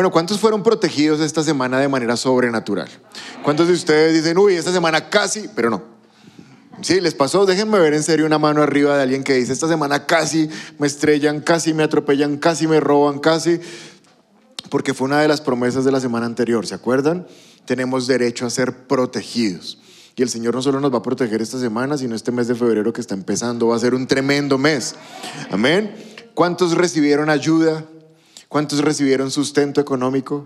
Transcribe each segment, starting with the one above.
Bueno, ¿cuántos fueron protegidos esta semana de manera sobrenatural? ¿Cuántos de ustedes dicen, uy, esta semana casi, pero no? Sí, les pasó, déjenme ver en serio una mano arriba de alguien que dice, esta semana casi me estrellan, casi me atropellan, casi me roban, casi, porque fue una de las promesas de la semana anterior, ¿se acuerdan? Tenemos derecho a ser protegidos. Y el Señor no solo nos va a proteger esta semana, sino este mes de febrero que está empezando, va a ser un tremendo mes. Amén. ¿Cuántos recibieron ayuda? ¿Cuántos recibieron sustento económico?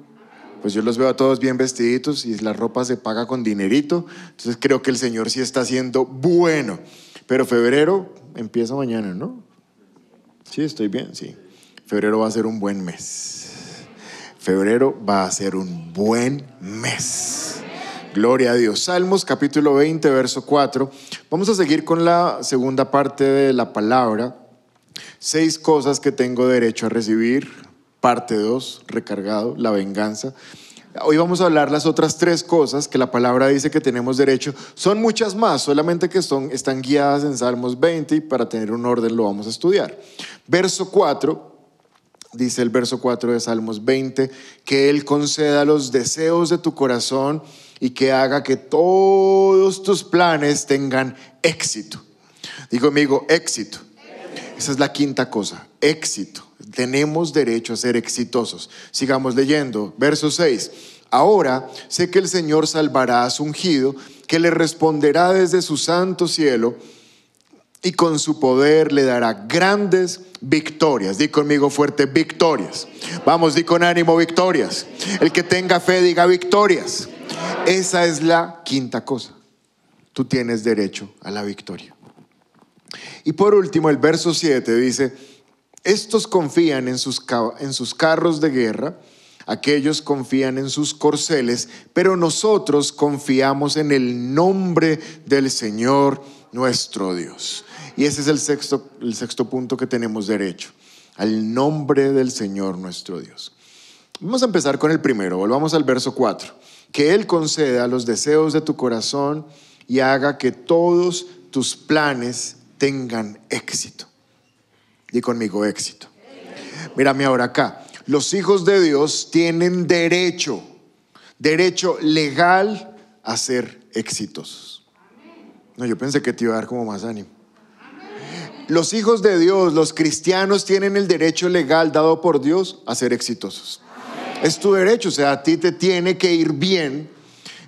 Pues yo los veo a todos bien vestiditos y la ropa se paga con dinerito. Entonces creo que el Señor sí está haciendo bueno. Pero febrero empieza mañana, ¿no? Sí, estoy bien, sí. Febrero va a ser un buen mes. Febrero va a ser un buen mes. Gloria a Dios. Salmos capítulo 20, verso 4. Vamos a seguir con la segunda parte de la palabra. Seis cosas que tengo derecho a recibir parte 2, recargado, la venganza. Hoy vamos a hablar las otras tres cosas que la palabra dice que tenemos derecho. Son muchas más, solamente que son, están guiadas en Salmos 20 y para tener un orden lo vamos a estudiar. Verso 4, dice el verso 4 de Salmos 20, que Él conceda los deseos de tu corazón y que haga que todos tus planes tengan éxito. Digo amigo, éxito. Esa es la quinta cosa, éxito. Tenemos derecho a ser exitosos. Sigamos leyendo. Verso 6. Ahora sé que el Señor salvará a su ungido, que le responderá desde su santo cielo y con su poder le dará grandes victorias. Di conmigo fuerte, victorias. Vamos, di con ánimo, victorias. El que tenga fe diga victorias. Esa es la quinta cosa. Tú tienes derecho a la victoria. Y por último, el verso 7 dice, estos confían en sus, en sus carros de guerra, aquellos confían en sus corceles, pero nosotros confiamos en el nombre del Señor nuestro Dios. Y ese es el sexto, el sexto punto que tenemos derecho, al nombre del Señor nuestro Dios. Vamos a empezar con el primero, volvamos al verso 4. Que Él conceda los deseos de tu corazón y haga que todos tus planes tengan éxito. Di conmigo éxito. Mírame ahora acá. Los hijos de Dios tienen derecho, derecho legal a ser exitosos. No, yo pensé que te iba a dar como más ánimo. Los hijos de Dios, los cristianos tienen el derecho legal dado por Dios a ser exitosos. Es tu derecho, o sea, a ti te tiene que ir bien.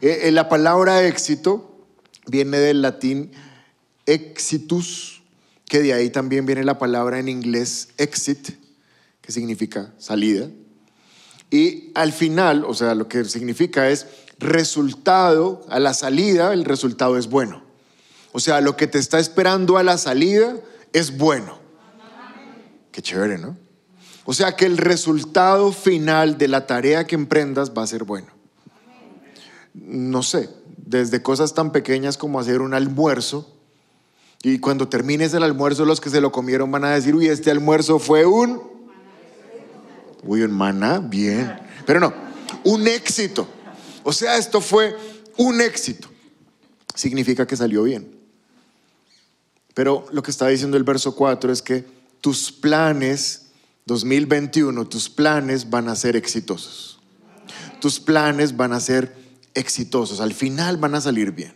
Eh, eh, la palabra éxito viene del latín exitus, que de ahí también viene la palabra en inglés exit, que significa salida. Y al final, o sea, lo que significa es resultado, a la salida el resultado es bueno. O sea, lo que te está esperando a la salida es bueno. Qué chévere, ¿no? O sea que el resultado final de la tarea que emprendas va a ser bueno. No sé, desde cosas tan pequeñas como hacer un almuerzo, y cuando termines el almuerzo, los que se lo comieron van a decir, uy, este almuerzo fue un... Uy, un maná, bien. Pero no, un éxito. O sea, esto fue un éxito. Significa que salió bien. Pero lo que está diciendo el verso 4 es que tus planes 2021, tus planes van a ser exitosos. Tus planes van a ser exitosos. Al final van a salir bien.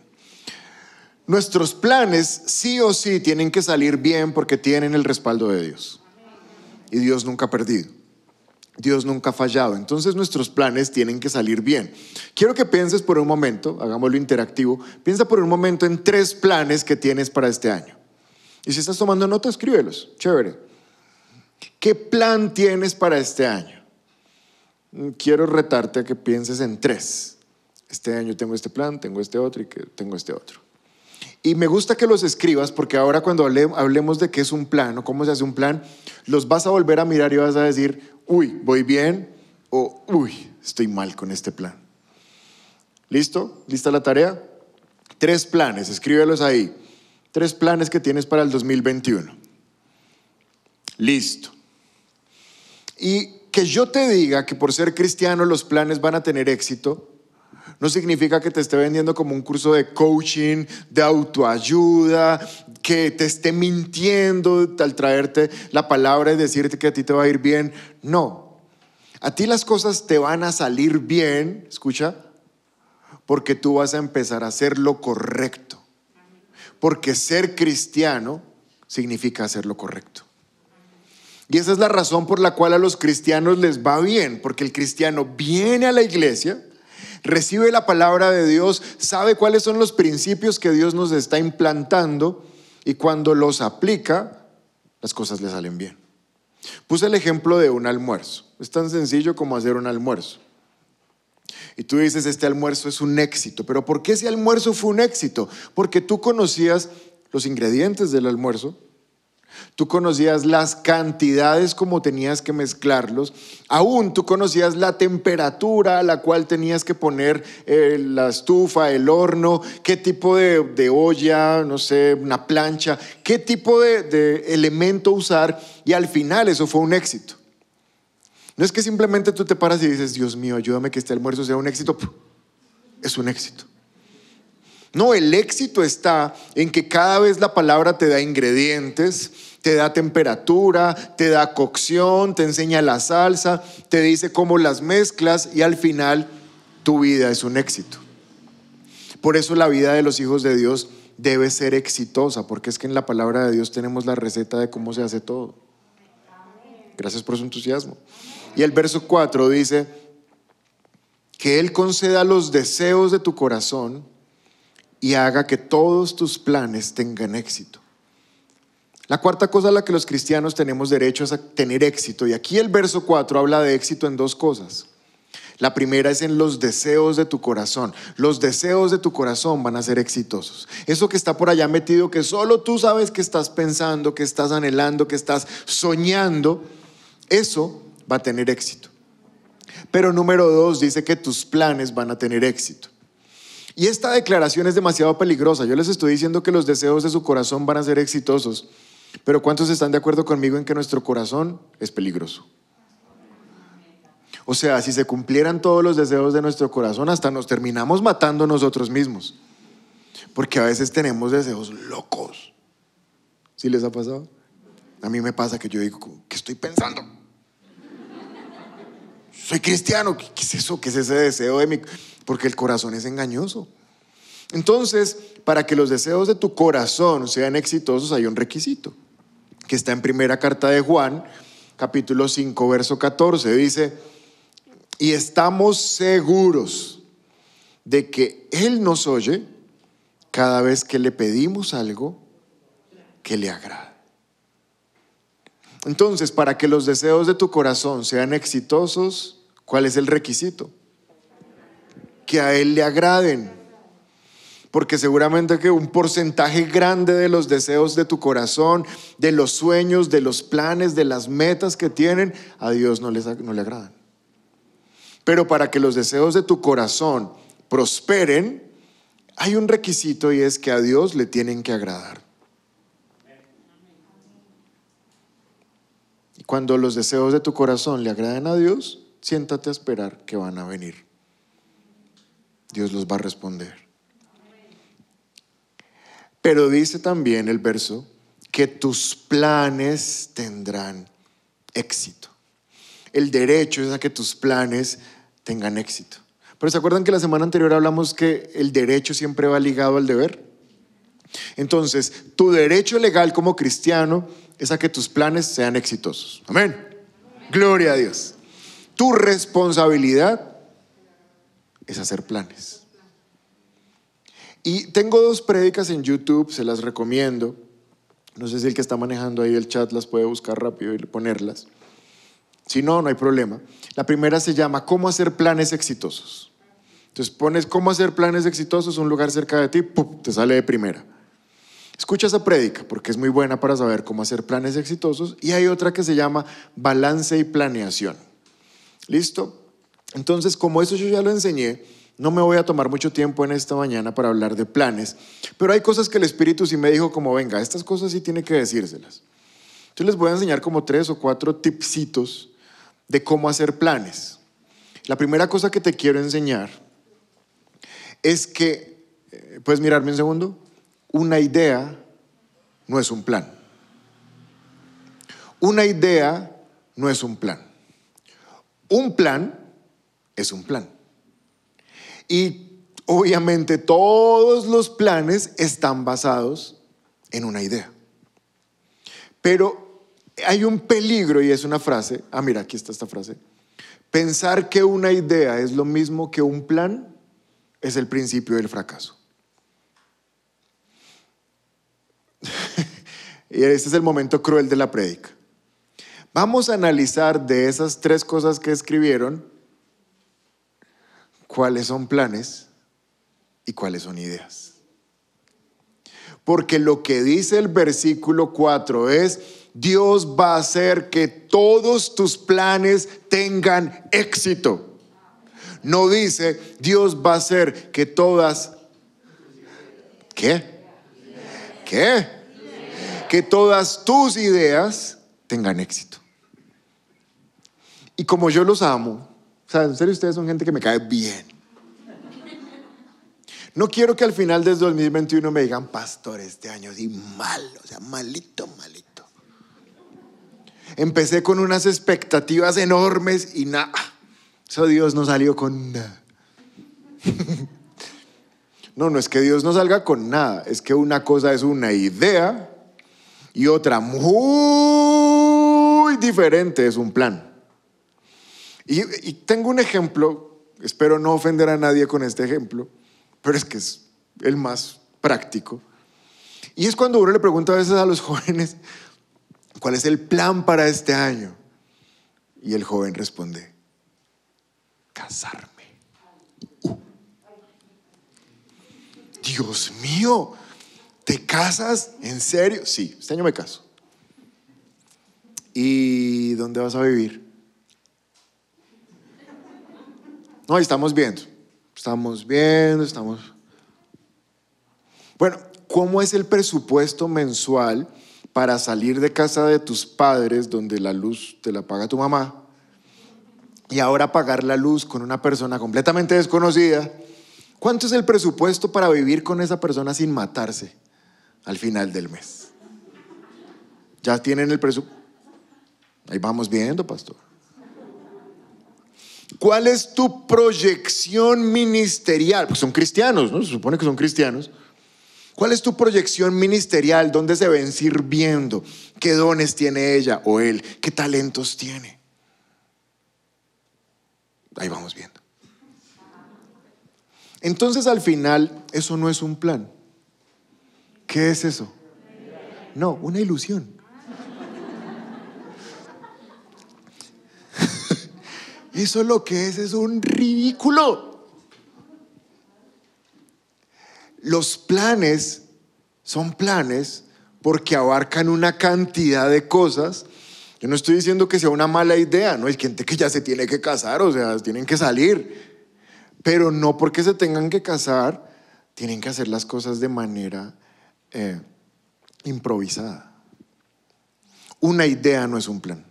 Nuestros planes sí o sí tienen que salir bien porque tienen el respaldo de Dios. Y Dios nunca ha perdido. Dios nunca ha fallado. Entonces nuestros planes tienen que salir bien. Quiero que pienses por un momento, hagámoslo interactivo, piensa por un momento en tres planes que tienes para este año. Y si estás tomando nota, escríbelos. Chévere. ¿Qué plan tienes para este año? Quiero retarte a que pienses en tres. Este año tengo este plan, tengo este otro y que tengo este otro. Y me gusta que los escribas porque ahora cuando hablemos de qué es un plan o cómo se hace un plan, los vas a volver a mirar y vas a decir, uy, voy bien o uy, estoy mal con este plan. ¿Listo? ¿Lista la tarea? Tres planes, escríbelos ahí. Tres planes que tienes para el 2021. Listo. Y que yo te diga que por ser cristiano los planes van a tener éxito, no significa que te esté vendiendo como un curso de coaching, de autoayuda, que te esté mintiendo al traerte la palabra y decirte que a ti te va a ir bien. No. A ti las cosas te van a salir bien, escucha, porque tú vas a empezar a hacer lo correcto. Porque ser cristiano significa hacer lo correcto. Y esa es la razón por la cual a los cristianos les va bien, porque el cristiano viene a la iglesia, recibe la palabra de Dios, sabe cuáles son los principios que Dios nos está implantando y cuando los aplica, las cosas le salen bien. Puse el ejemplo de un almuerzo. Es tan sencillo como hacer un almuerzo. Y tú dices, este almuerzo es un éxito. Pero ¿por qué ese almuerzo fue un éxito? Porque tú conocías los ingredientes del almuerzo, Tú conocías las cantidades como tenías que mezclarlos. Aún tú conocías la temperatura a la cual tenías que poner eh, la estufa, el horno, qué tipo de, olla, no sé, una plancha, qué tipo de, de elemento usar. Y al final eso fue un éxito. No es que simplemente tú te paras y dices, Dios mío, ayúdame que este almuerzo sea un éxito. Es un éxito. No, el éxito está en que cada vez la palabra te da ingredientes, te da temperatura, te da cocción, te enseña la salsa, te dice cómo las mezclas y al final tu vida es un éxito. Por eso la vida de los hijos de Dios debe ser exitosa, porque es que en la palabra de Dios tenemos la receta de cómo se hace todo. Gracias por su entusiasmo. Y el verso 4 dice, que Él conceda los deseos de tu corazón y haga que todos tus planes tengan éxito. La cuarta cosa a la que los cristianos tenemos derecho es a tener éxito. Y aquí el verso 4 habla de éxito en dos cosas. La primera es en los deseos de tu corazón. Los deseos de tu corazón van a ser exitosos. Eso que está por allá metido, que solo tú sabes que estás pensando, que estás anhelando, que estás soñando, eso va a tener éxito. Pero número dos dice que tus planes van a tener éxito. Y esta declaración es demasiado peligrosa. Yo les estoy diciendo que los deseos de su corazón van a ser exitosos. Pero ¿cuántos están de acuerdo conmigo en que nuestro corazón es peligroso? O sea, si se cumplieran todos los deseos de nuestro corazón, hasta nos terminamos matando nosotros mismos. Porque a veces tenemos deseos locos. ¿Sí les ha pasado? A mí me pasa que yo digo, ¿qué estoy pensando? Soy cristiano, ¿qué es eso? ¿Qué es ese deseo de mi...? Porque el corazón es engañoso. Entonces, para que los deseos de tu corazón sean exitosos hay un requisito, que está en primera carta de Juan, capítulo 5, verso 14. Dice, y estamos seguros de que Él nos oye cada vez que le pedimos algo que le agrada. Entonces, para que los deseos de tu corazón sean exitosos, ¿cuál es el requisito? Que a Él le agraden porque seguramente que un porcentaje grande de los deseos de tu corazón, de los sueños, de los planes, de las metas que tienen, a Dios no, les, no le agradan. Pero para que los deseos de tu corazón prosperen, hay un requisito y es que a Dios le tienen que agradar. Y cuando los deseos de tu corazón le agraden a Dios, siéntate a esperar que van a venir. Dios los va a responder. Pero dice también el verso que tus planes tendrán éxito. El derecho es a que tus planes tengan éxito. Pero ¿se acuerdan que la semana anterior hablamos que el derecho siempre va ligado al deber? Entonces, tu derecho legal como cristiano es a que tus planes sean exitosos. Amén. Gloria a Dios. Tu responsabilidad es hacer planes. Y tengo dos prédicas en YouTube, se las recomiendo. No sé si el que está manejando ahí el chat las puede buscar rápido y ponerlas. Si no, no hay problema. La primera se llama ¿Cómo hacer planes exitosos? Entonces pones ¿Cómo hacer planes exitosos? Un lugar cerca de ti, te sale de primera. Escucha esa prédica porque es muy buena para saber cómo hacer planes exitosos. Y hay otra que se llama Balance y Planeación. ¿Listo? Entonces, como eso yo ya lo enseñé, no me voy a tomar mucho tiempo en esta mañana para hablar de planes, pero hay cosas que el Espíritu sí me dijo como, venga, estas cosas sí tiene que decírselas. Entonces les voy a enseñar como tres o cuatro tipsitos de cómo hacer planes. La primera cosa que te quiero enseñar es que, eh, ¿puedes mirarme un segundo? Una idea no es un plan. Una idea no es un plan. un plan es un plan. Y obviamente todos los planes están basados en una idea. Pero hay un peligro y es una frase, ah mira, aquí está esta frase. Pensar que una idea es lo mismo que un plan es el principio del fracaso. y este es el momento cruel de la prédica. Vamos a analizar de esas tres cosas que escribieron, cuáles son planes y cuáles son ideas. Porque lo que dice el versículo 4 es, Dios va a hacer que todos tus planes tengan éxito. No dice, Dios va a hacer que todas... ¿Qué? ¿Qué? Que todas tus ideas tengan éxito. Y como yo los amo, o sea, en serio ustedes son gente que me cae bien. No quiero que al final del 2021 me digan, pastor, este año sí malo, o sea, malito, malito. Empecé con unas expectativas enormes y nada. Eso Dios no salió con nada. No, no es que Dios no salga con nada, es que una cosa es una idea y otra muy diferente es un plan. Y, tengo un ejemplo, espero no ofender a nadie con este ejemplo pero es que es el más práctico. Y es cuando uno le pregunta a veces a los jóvenes, ¿cuál es el plan para este año? Y el joven responde, casarme. Uh. Dios mío, ¿te casas? ¿En serio? Sí, este año me caso. ¿Y dónde vas a vivir? No, estamos viendo. Estamos viendo, estamos... Bueno, ¿cómo es el presupuesto mensual para salir de casa de tus padres donde la luz te la paga tu mamá y ahora pagar la luz con una persona completamente desconocida? ¿Cuánto es el presupuesto para vivir con esa persona sin matarse al final del mes? ¿Ya tienen el presupuesto? Ahí vamos viendo, pastor. ¿Cuál es tu proyección ministerial? Porque son cristianos, ¿no? Se supone que son cristianos. ¿Cuál es tu proyección ministerial? ¿Dónde se ven sirviendo? ¿Qué dones tiene ella o él? ¿Qué talentos tiene? Ahí vamos viendo. Entonces al final, eso no es un plan. ¿Qué es eso? No, una ilusión. Eso lo que es es un ridículo. Los planes son planes porque abarcan una cantidad de cosas. Yo no estoy diciendo que sea una mala idea, no hay gente que ya se tiene que casar, o sea, tienen que salir. Pero no porque se tengan que casar, tienen que hacer las cosas de manera eh, improvisada. Una idea no es un plan.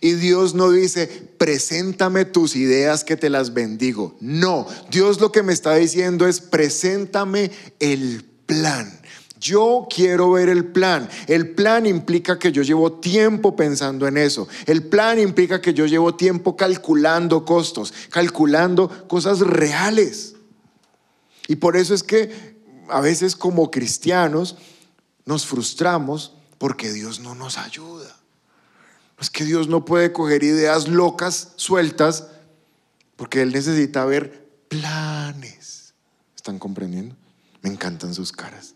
Y Dios no dice, preséntame tus ideas que te las bendigo. No, Dios lo que me está diciendo es, preséntame el plan. Yo quiero ver el plan. El plan implica que yo llevo tiempo pensando en eso. El plan implica que yo llevo tiempo calculando costos, calculando cosas reales. Y por eso es que a veces como cristianos nos frustramos porque Dios no nos ayuda. Es que Dios no puede coger ideas locas, sueltas, porque Él necesita ver planes. ¿Están comprendiendo? Me encantan sus caras.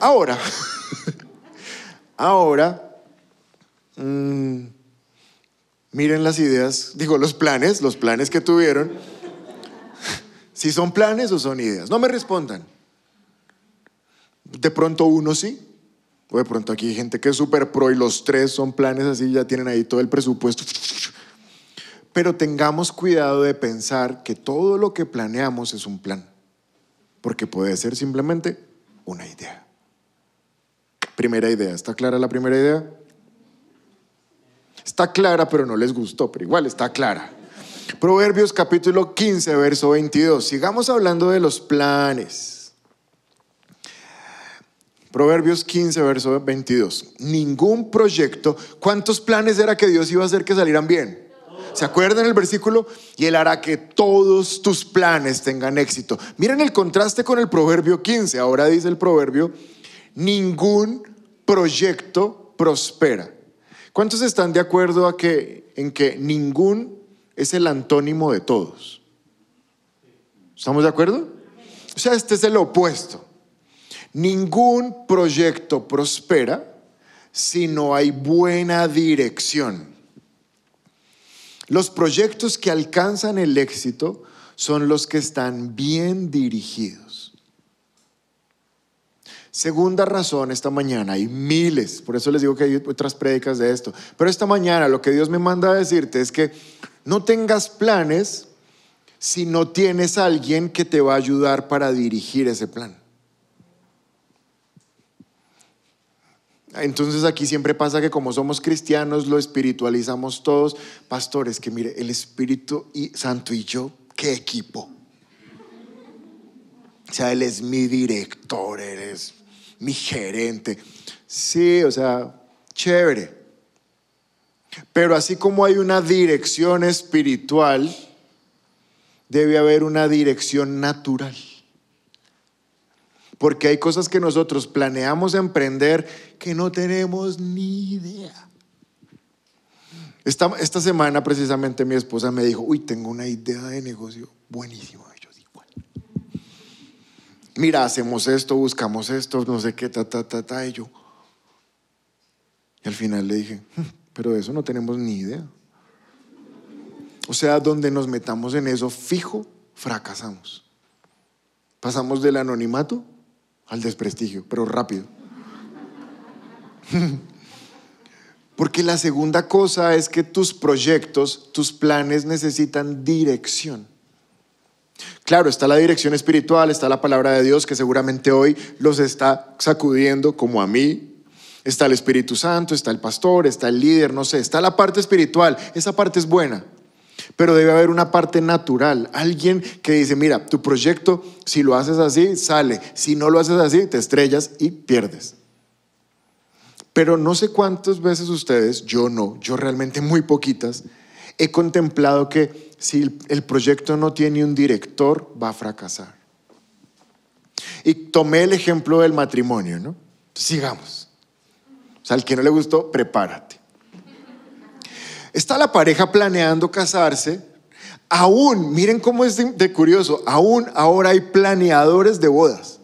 Ahora, ahora, mm, miren las ideas, digo los planes, los planes que tuvieron. Si son planes o son ideas. No me respondan. De pronto uno sí, o de pronto aquí hay gente que es súper pro y los tres son planes así, ya tienen ahí todo el presupuesto. Pero tengamos cuidado de pensar que todo lo que planeamos es un plan, porque puede ser simplemente una idea. Primera idea, ¿está clara la primera idea? Está clara, pero no les gustó, pero igual está clara. Proverbios capítulo 15, verso 22. Sigamos hablando de los planes. Proverbios 15, verso 22. Ningún proyecto, ¿cuántos planes era que Dios iba a hacer que salieran bien? ¿Se acuerdan el versículo? Y Él hará que todos tus planes tengan éxito. Miren el contraste con el Proverbio 15. Ahora dice el Proverbio, ningún proyecto prospera. ¿Cuántos están de acuerdo a que, en que ningún es el antónimo de todos? ¿Estamos de acuerdo? O sea, este es el opuesto. Ningún proyecto prospera si no hay buena dirección. Los proyectos que alcanzan el éxito son los que están bien dirigidos. Segunda razón, esta mañana hay miles, por eso les digo que hay otras prédicas de esto, pero esta mañana lo que Dios me manda a decirte es que no tengas planes si no tienes a alguien que te va a ayudar para dirigir ese plan. Entonces aquí siempre pasa que como somos cristianos lo espiritualizamos todos. Pastores, que mire, el Espíritu Santo y yo, qué equipo. O sea, Él es mi director, eres mi gerente. Sí, o sea, chévere. Pero así como hay una dirección espiritual, debe haber una dirección natural. Porque hay cosas que nosotros planeamos emprender que no tenemos ni idea. Esta, esta semana precisamente mi esposa me dijo, uy, tengo una idea de negocio buenísima. Yo igual. Mira, hacemos esto, buscamos esto, no sé qué, ta, ta, ta, ta. Y yo. Y al final le dije, hmm, pero de eso no tenemos ni idea. O sea, donde nos metamos en eso fijo, fracasamos. Pasamos del anonimato al desprestigio, pero rápido. Porque la segunda cosa es que tus proyectos, tus planes necesitan dirección. Claro, está la dirección espiritual, está la palabra de Dios que seguramente hoy los está sacudiendo como a mí. Está el Espíritu Santo, está el pastor, está el líder, no sé, está la parte espiritual. Esa parte es buena. Pero debe haber una parte natural, alguien que dice, mira, tu proyecto, si lo haces así, sale, si no lo haces así, te estrellas y pierdes. Pero no sé cuántas veces ustedes, yo no, yo realmente muy poquitas, he contemplado que si el proyecto no tiene un director, va a fracasar. Y tomé el ejemplo del matrimonio, ¿no? Sigamos. O sea, al que no le gustó, prepárate. Está la pareja planeando casarse. Aún, miren cómo es de, curioso, aún ahora hay planeadores de bodas.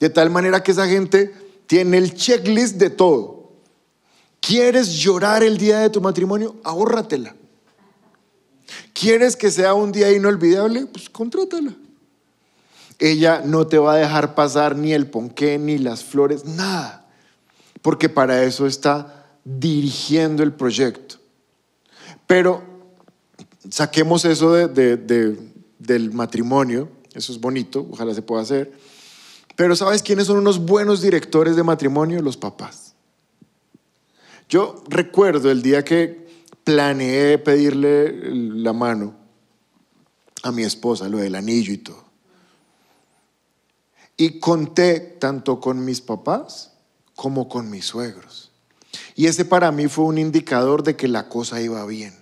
De tal manera que esa gente tiene el checklist de todo. ¿Quieres llorar el día de tu matrimonio? Ahórratela. ¿Quieres que sea un día inolvidable? Pues contrátala. Ella no te va a dejar pasar ni el ponqué, ni las flores, nada. Porque para eso está dirigiendo el proyecto. Pero saquemos eso del matrimonio, eso es bonito, ojalá se pueda hacer. Pero ¿sabes quiénes son unos buenos directores de matrimonio? Los papás. Yo recuerdo el día que planeé pedirle la mano a mi esposa, lo del anillo y todo. Y conté tanto con mis papás como con mis suegros. Y ese para mí fue un indicador de que la cosa iba bien.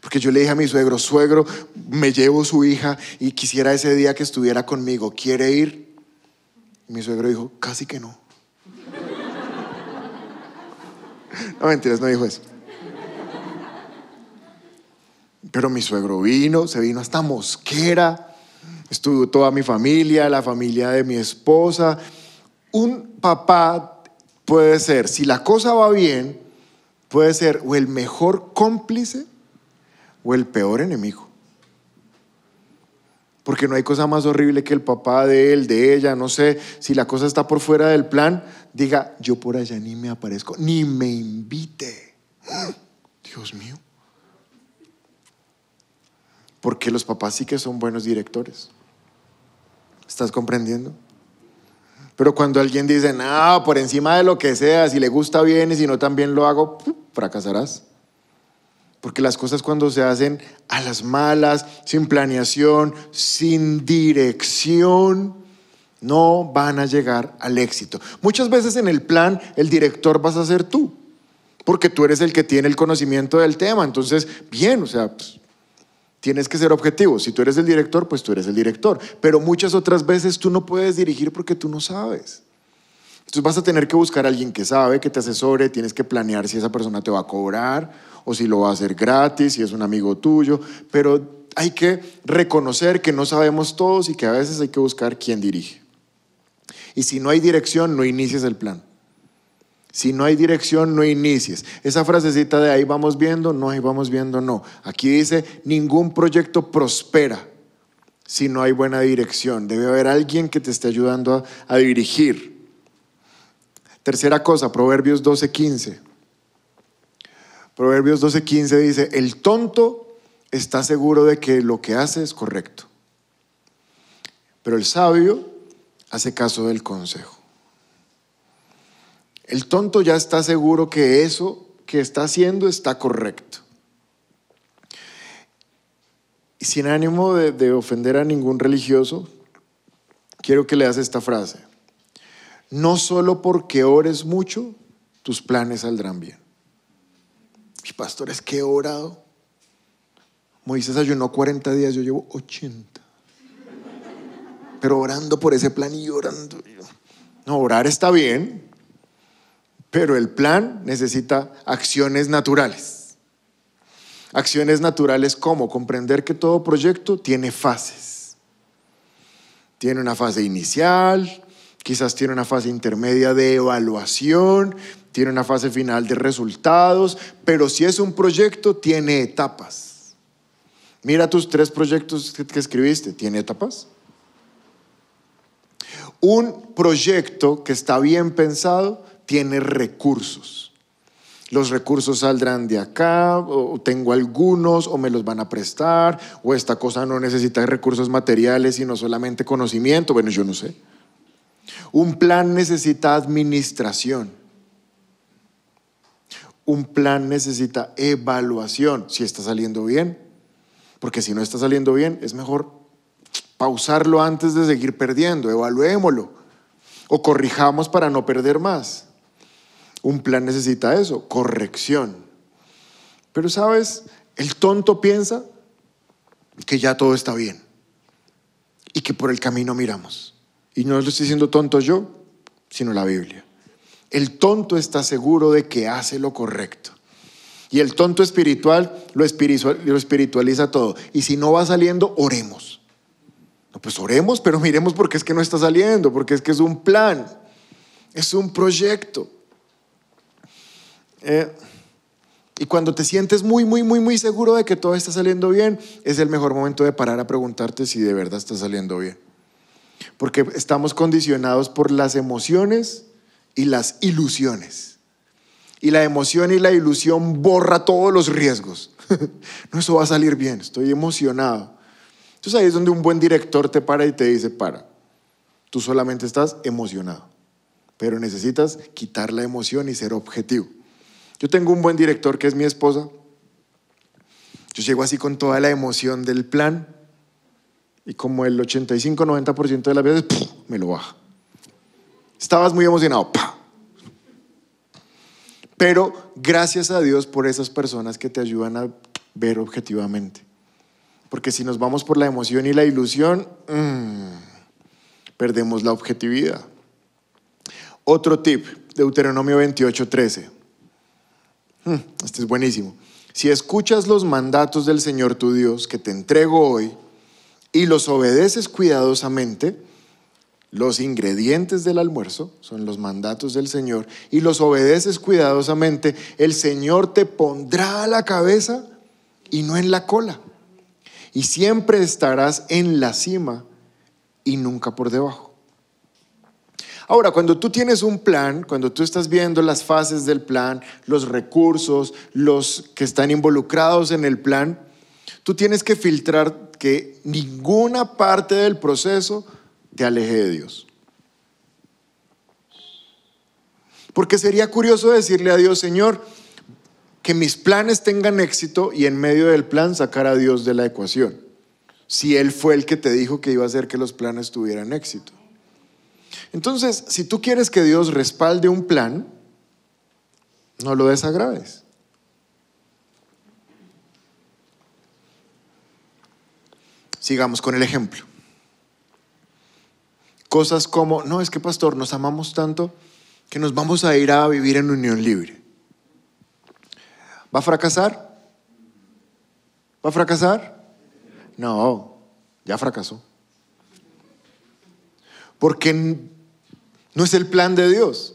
Porque yo le dije a mi suegro, suegro, me llevo su hija y quisiera ese día que estuviera conmigo, ¿quiere ir? Y mi suegro dijo, casi que no. No mentiras, no dijo eso. Pero mi suegro vino, se vino hasta Mosquera, estuvo toda mi familia, la familia de mi esposa. Un papá puede ser, si la cosa va bien, puede ser o el mejor cómplice o el peor enemigo. Porque no hay cosa más horrible que el papá de él, de ella, no sé, si la cosa está por fuera del plan, diga, yo por allá ni me aparezco, ni me invite. Dios mío. Porque los papás sí que son buenos directores. ¿Estás comprendiendo? Pero cuando alguien dice, no, por encima de lo que sea, si le gusta bien y si no también lo hago, fracasarás. Porque las cosas cuando se hacen a las malas, sin planeación, sin dirección, No van a llegar al éxito. Muchas veces en el plan el director vas a ser tú, porque tú eres el que tiene el conocimiento del tema. Entonces, bien, o sea, pues, tienes que ser objetivo. Si tú eres el director, pues tú eres el director. Pero muchas otras veces tú no puedes dirigir porque tú no sabes. Entonces vas a tener que buscar a alguien que sabe, que te asesore, tienes que planear si esa persona te va a cobrar o si lo va a hacer gratis, si es un amigo tuyo, pero hay que reconocer que no sabemos todos y que a veces hay que buscar quién dirige. Y si no hay dirección, no inicies el plan. Si no hay dirección, no inicies. Esa frasecita de ahí vamos viendo, no, ahí vamos viendo, no. Aquí dice, ningún proyecto prospera si no hay buena dirección. Debe haber alguien que te esté ayudando a, a dirigir. Tercera cosa, Proverbios 12:15. Proverbios 12:15 dice, el tonto está seguro de que lo que hace es correcto, pero el sabio hace caso del consejo. El tonto ya está seguro que eso que está haciendo está correcto. Y sin ánimo de, de ofender a ningún religioso, quiero que leas esta frase no solo porque ores mucho, tus planes saldrán bien. Mi pastor, es que he orado. Moisés ayunó 40 días, yo llevo 80. Pero orando por ese plan y orando. No, orar está bien, pero el plan necesita acciones naturales. Acciones naturales como comprender que todo proyecto tiene fases. Tiene una fase inicial, quizás tiene una fase intermedia de evaluación, tiene una fase final de resultados, pero si es un proyecto, tiene etapas. Mira tus tres proyectos que escribiste, ¿tiene etapas? Un proyecto que está bien pensado tiene recursos. Los recursos saldrán de acá, o tengo algunos, o me los van a prestar, o esta cosa no necesita recursos materiales, sino solamente conocimiento. Bueno, yo no sé. Un plan necesita administración. Un plan necesita evaluación, si está saliendo bien. Porque si no está saliendo bien, es mejor pausarlo antes de seguir perdiendo. Evaluémoslo. O corrijamos para no perder más. Un plan necesita eso, corrección. Pero sabes, el tonto piensa que ya todo está bien y que por el camino miramos. Y no lo estoy diciendo tonto yo, sino la Biblia. El tonto está seguro de que hace lo correcto. Y el tonto espiritual lo, espiritualiza todo. Y si no va saliendo, oremos. Pues oremos, pero miremos porque es que no está saliendo, porque es que es un plan, es un proyecto. Eh, y cuando te sientes muy, muy, muy, muy seguro de que todo está saliendo bien, es el mejor momento de parar a preguntarte si de verdad está saliendo bien porque estamos condicionados por las emociones y las ilusiones. Y la emoción y la ilusión borra todos los riesgos. no, eso va a salir bien, estoy emocionado. Entonces ahí es donde un buen director te para y te dice, para, tú solamente estás emocionado, pero necesitas quitar la emoción y ser objetivo. Yo tengo un buen director que es mi esposa. Yo llego así con toda la emoción del plan y como el 85-90% de las veces, me lo baja. Estabas muy emocionado, Pero gracias a Dios por esas personas que te ayudan a ver objetivamente. Porque si nos vamos por la emoción y la ilusión, mm, perdemos la objetividad. Otro tip, Deuteronomio 28:13. Mm, este es buenísimo. Si escuchas los mandatos del Señor tu Dios que te entrego hoy, y los obedeces cuidadosamente, los ingredientes del almuerzo son los mandatos del Señor y los obedeces cuidadosamente, el Señor te pondrá a la cabeza y no en la cola. Y siempre estarás en la cima y nunca por debajo. Ahora, cuando tú tienes un plan, cuando tú estás viendo las fases del plan, los recursos, los que están involucrados en el plan, tú tienes que filtrar que ninguna parte del proceso te aleje de Dios. Porque sería curioso decirle a Dios, Señor, que mis planes tengan éxito y en medio del plan sacar a Dios de la ecuación. Si Él fue el que te dijo que iba a hacer que los planes tuvieran éxito. Entonces, si tú quieres que Dios respalde un plan, no lo desagrades. Sigamos con el ejemplo. Cosas como, no, es que pastor, nos amamos tanto que nos vamos a ir a vivir en unión libre. ¿Va a fracasar? ¿Va a fracasar? No, ya fracasó. Porque no es el plan de Dios.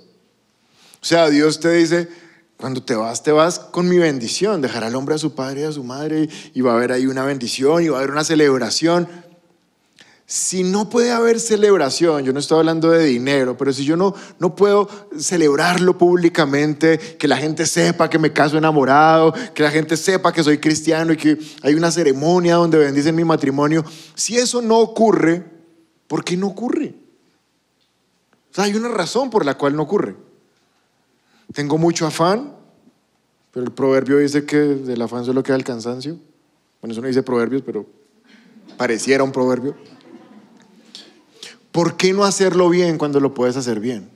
O sea, Dios te dice, cuando te vas, te vas con mi bendición. Dejar al hombre a su padre y a su madre y va a haber ahí una bendición y va a haber una celebración. Si no puede haber celebración, yo no estoy hablando de dinero, pero si yo no, no puedo celebrarlo públicamente, que la gente sepa que me caso enamorado, que la gente sepa que soy cristiano y que hay una ceremonia donde bendicen mi matrimonio, si eso no ocurre, ¿por qué no ocurre? O sea, hay una razón por la cual no ocurre. Tengo mucho afán, pero el proverbio dice que del afán solo queda el cansancio. Bueno, eso no dice proverbios, pero pareciera un proverbio. ¿Por qué no hacerlo bien cuando lo puedes hacer bien?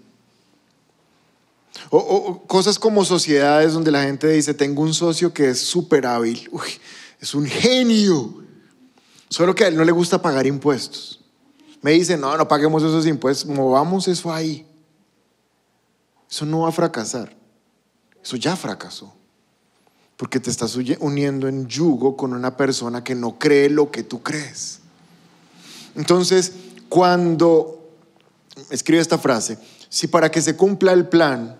O, cosas como sociedades donde la gente dice, tengo un socio que es súper hábil, es un genio, solo que a él no le gusta pagar impuestos. Me dice, no, no paguemos esos impuestos, movamos eso ahí. Eso no va a fracasar. Eso ya fracasó. Porque te estás uniendo en yugo con una persona que no cree lo que tú crees. Entonces, cuando escribe esta frase, si para que se cumpla el plan,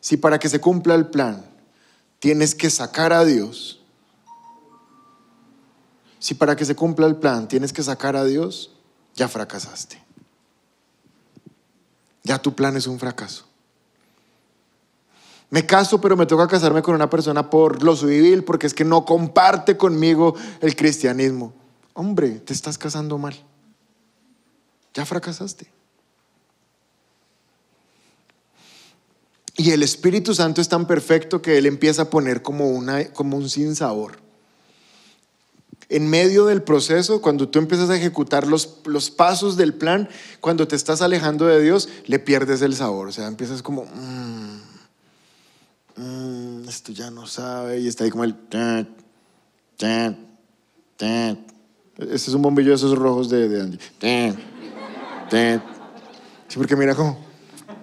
si para que se cumpla el plan tienes que sacar a Dios, si para que se cumpla el plan tienes que sacar a Dios, ya fracasaste. Ya tu plan es un fracaso. Me caso, pero me toca casarme con una persona por lo civil, porque es que no comparte conmigo el cristianismo. Hombre, te estás casando mal ya fracasaste. Y el Espíritu Santo es tan perfecto que Él empieza a poner como, una, como un sinsabor. En medio del proceso, cuando tú empiezas a ejecutar los, los pasos del plan, cuando te estás alejando de Dios, le pierdes el sabor. O sea, empiezas como, mm, mm, esto ya no sabe, y está ahí como el... Este es un bombillo de esos rojos de, Andy. Sí, porque mira cómo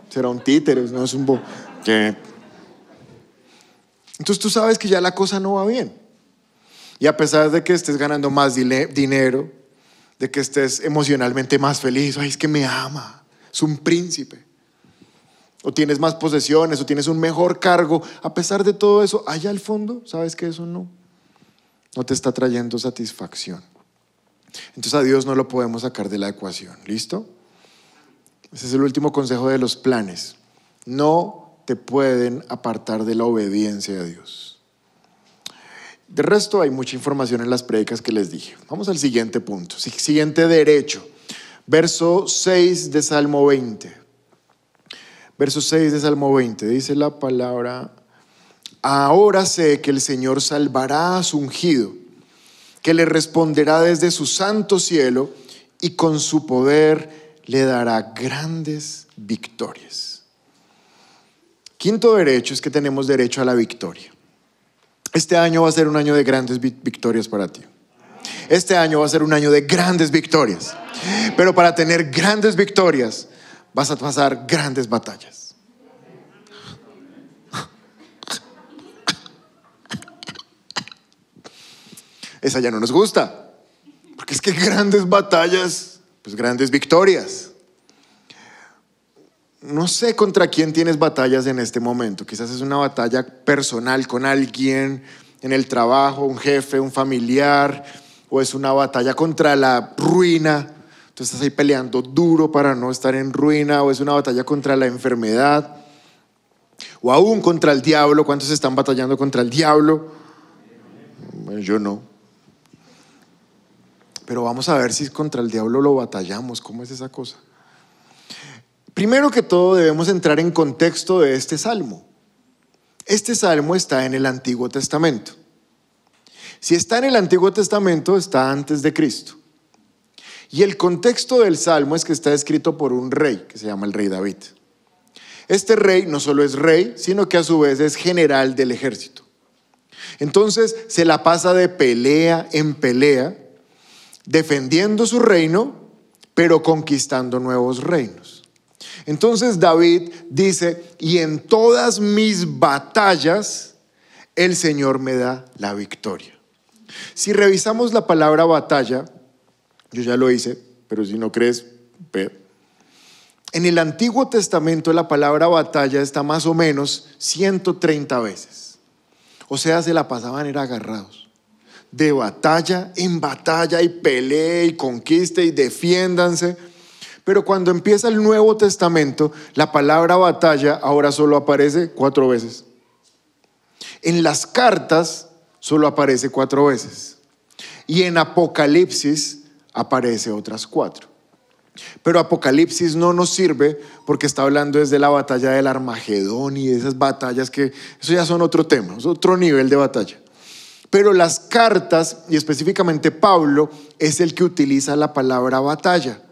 será un títere, no es un bo. Entonces tú sabes que ya la cosa no va bien. Y a pesar de que estés ganando más dinero, de que estés emocionalmente más feliz, ay, es que me ama, es un príncipe. O tienes más posesiones, o tienes un mejor cargo. A pesar de todo eso, allá al fondo, sabes que eso no, no te está trayendo satisfacción. Entonces a Dios no lo podemos sacar de la ecuación. ¿Listo? Ese es el último consejo de los planes. No te pueden apartar de la obediencia a Dios. De resto, hay mucha información en las predicas que les dije. Vamos al siguiente punto. Siguiente derecho. Verso 6 de Salmo 20. Verso 6 de Salmo 20. Dice la palabra, ahora sé que el Señor salvará a su ungido, que le responderá desde su santo cielo y con su poder le dará grandes victorias. Quinto derecho es que tenemos derecho a la victoria. Este año va a ser un año de grandes victorias para ti. Este año va a ser un año de grandes victorias. Pero para tener grandes victorias vas a pasar grandes batallas. Esa ya no nos gusta. Porque es que grandes batallas pues grandes victorias. No sé contra quién tienes batallas en este momento. Quizás es una batalla personal con alguien en el trabajo, un jefe, un familiar, o es una batalla contra la ruina. Tú estás ahí peleando duro para no estar en ruina, o es una batalla contra la enfermedad, o aún contra el diablo. ¿Cuántos están batallando contra el diablo? Yo no. Pero vamos a ver si contra el diablo lo batallamos. ¿Cómo es esa cosa? Primero que todo debemos entrar en contexto de este salmo. Este salmo está en el Antiguo Testamento. Si está en el Antiguo Testamento, está antes de Cristo. Y el contexto del salmo es que está escrito por un rey, que se llama el rey David. Este rey no solo es rey, sino que a su vez es general del ejército. Entonces se la pasa de pelea en pelea, defendiendo su reino, pero conquistando nuevos reinos. Entonces David dice, y en todas mis batallas, el Señor me da la victoria. Si revisamos la palabra batalla, yo ya lo hice, pero si no crees, ve. En el Antiguo Testamento la palabra batalla está más o menos 130 veces. O sea, se la pasaban era agarrados. De batalla en batalla y pelea y conquiste y defiéndanse. Pero cuando empieza el Nuevo Testamento, la palabra batalla ahora solo aparece cuatro veces. En las cartas solo aparece cuatro veces. Y en Apocalipsis aparece otras cuatro. Pero Apocalipsis no nos sirve porque está hablando desde la batalla del Armagedón y de esas batallas que eso ya son otro tema, es otro nivel de batalla. Pero las cartas, y específicamente Pablo, es el que utiliza la palabra batalla.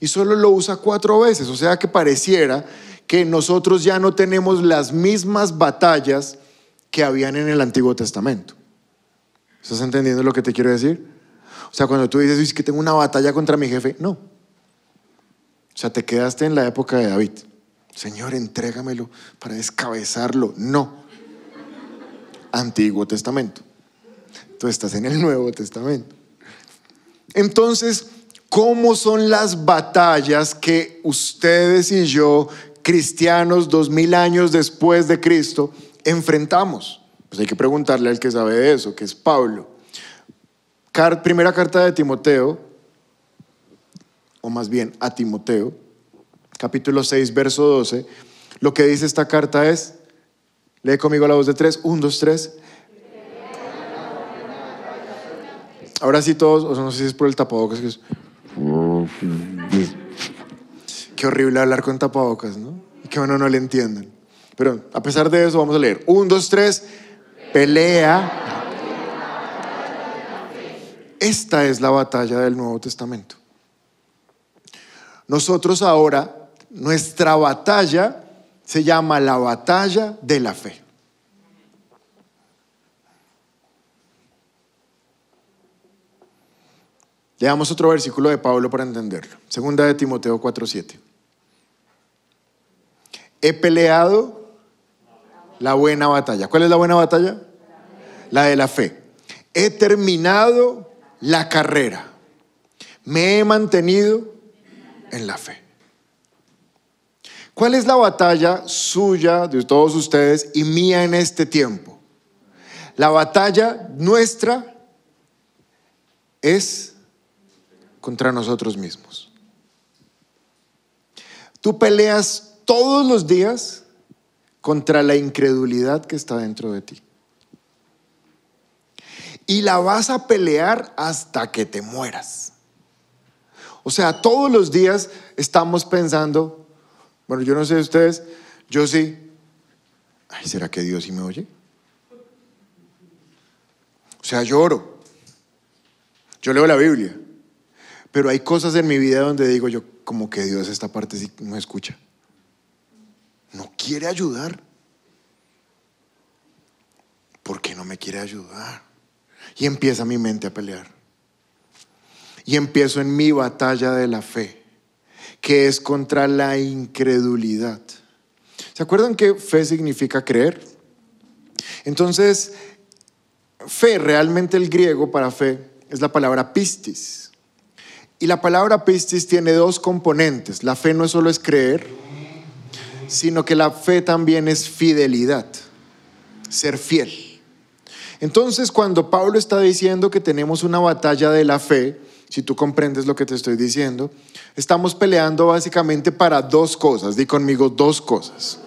Y solo lo usa cuatro veces, o sea que pareciera que nosotros ya no tenemos las mismas batallas que habían en el Antiguo Testamento. ¿Estás entendiendo lo que te quiero decir? O sea, cuando tú dices, es que tengo una batalla contra mi jefe, no. O sea, te quedaste en la época de David. Señor, entrégamelo para descabezarlo. No. Antiguo Testamento. Tú estás en el Nuevo Testamento. Entonces, ¿cómo son las batallas que ustedes y yo, cristianos dos mil años después de Cristo, enfrentamos? Pues hay que preguntarle al que sabe de eso, que es Pablo. primera carta de Timoteo, o más bien a Timoteo, capítulo 6, verso 12, lo que dice esta carta es, lee conmigo la voz de tres, un, dos, tres. Ahora sí todos, o sea, no sé si es por el tapabocas, que es... Qué horrible hablar con tapabocas, ¿no? Que bueno no le entiendan. Pero a pesar de eso, vamos a leer. Un, dos, tres. Pelea. Esta es la batalla del Nuevo Testamento. Nosotros ahora, nuestra batalla se llama la batalla de la fe. Leamos otro versículo de Pablo para entenderlo. Segunda de Timoteo 4:7. He peleado la buena batalla. ¿Cuál es la buena batalla? La de la fe. He terminado la carrera. Me he mantenido en la fe. ¿Cuál es la batalla suya, de todos ustedes y mía en este tiempo? La batalla nuestra es contra nosotros mismos. Tú peleas todos los días contra la incredulidad que está dentro de ti. Y la vas a pelear hasta que te mueras. O sea, todos los días estamos pensando, bueno, yo no sé ustedes, yo sí, ay, ¿será que Dios sí me oye? O sea, lloro, yo leo la Biblia, pero hay cosas en mi vida donde digo yo, como que Dios esta parte sí no escucha. No quiere ayudar. ¿Por qué no me quiere ayudar? Y empieza mi mente a pelear y empiezo en mi batalla de la fe, que es contra la incredulidad. ¿Se acuerdan que fe significa creer? Entonces, fe, realmente el griego para fe es la palabra pistis. Y la palabra pistis tiene dos componentes. La fe no solo es creer, sino que la fe también es fidelidad, ser fiel. Entonces, cuando Pablo está diciendo que tenemos una batalla de la fe, si tú comprendes lo que te estoy diciendo, estamos peleando básicamente para dos cosas. Di conmigo dos cosas.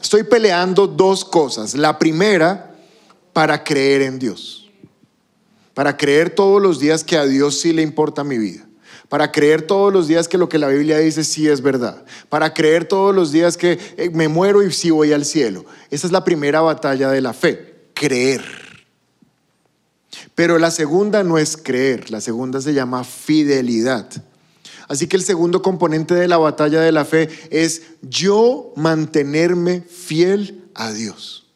Estoy peleando dos cosas. La primera, para creer en Dios. Para creer todos los días que a Dios sí le importa mi vida. Para creer todos los días que lo que la Biblia dice sí es verdad. Para creer todos los días que eh, me muero y sí voy al cielo. Esa es la primera batalla de la fe. Creer. Pero la segunda no es creer, la segunda se llama fidelidad. Así que el segundo componente de la batalla de la fe es yo mantenerme fiel a Dios.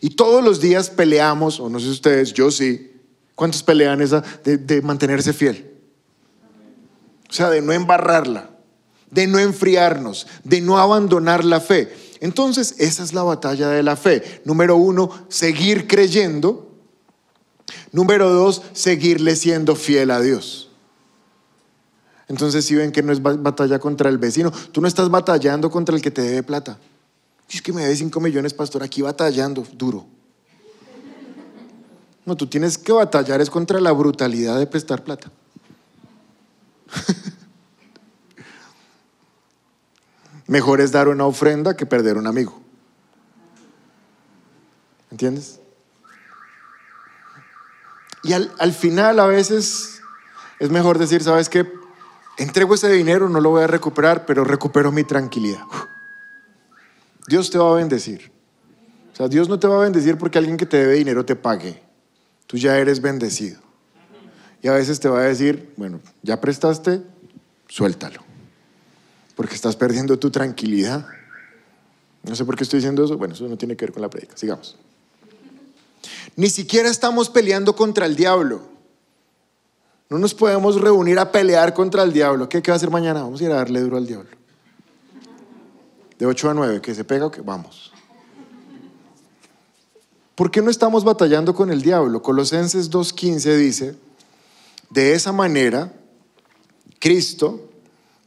Y todos los días peleamos, o no sé ustedes, yo sí. ¿Cuántos pelean esa de, de mantenerse fiel? O sea, de no embarrarla, de no enfriarnos, de no abandonar la fe. Entonces, esa es la batalla de la fe. Número uno, seguir creyendo. Número dos, seguirle siendo fiel a Dios. Entonces, si ven que no es batalla contra el vecino, tú no estás batallando contra el que te debe plata. Es que me debe 5 millones, pastor, aquí batallando, duro. No, tú tienes que batallar es contra la brutalidad de prestar plata. Mejor es dar una ofrenda que perder un amigo. ¿Entiendes? Y al, al final a veces es mejor decir, ¿sabes qué? entrego ese dinero, no lo voy a recuperar, pero recupero mi tranquilidad. Dios te va a bendecir. O sea, Dios no te va a bendecir porque alguien que te debe dinero te pague. Tú ya eres bendecido. Y a veces te va a decir, bueno, ya prestaste, suéltalo. Porque estás perdiendo tu tranquilidad. No sé por qué estoy diciendo eso. Bueno, eso no tiene que ver con la predica. Sigamos. Ni siquiera estamos peleando contra el diablo. No nos podemos reunir a pelear contra el diablo. ¿Qué, va a hacer mañana? Vamos a ir a darle duro al diablo. De 8 a 9, que se pega o que vamos. ¿Por qué no estamos batallando con el diablo? Colosenses 2.15 dice, de esa manera, Cristo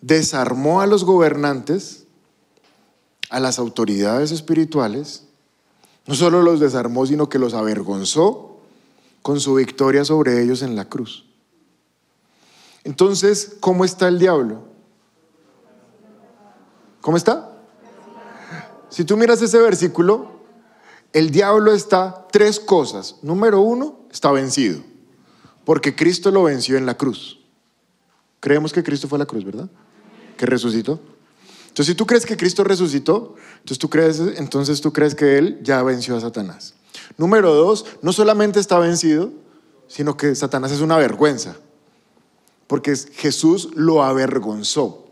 desarmó a los gobernantes, a las autoridades espirituales, no solo los desarmó, sino que los avergonzó con su victoria sobre ellos en la cruz. Entonces, ¿cómo está el diablo? ¿Cómo está? Si tú miras ese versículo, el diablo está tres cosas. Número uno, está vencido, porque Cristo lo venció en la cruz. Creemos que Cristo fue a la cruz, ¿verdad? Que resucitó. Entonces, si tú crees que Cristo resucitó, entonces tú crees, entonces tú crees que Él ya venció a Satanás. Número dos, no solamente está vencido, sino que Satanás es una vergüenza porque Jesús lo avergonzó.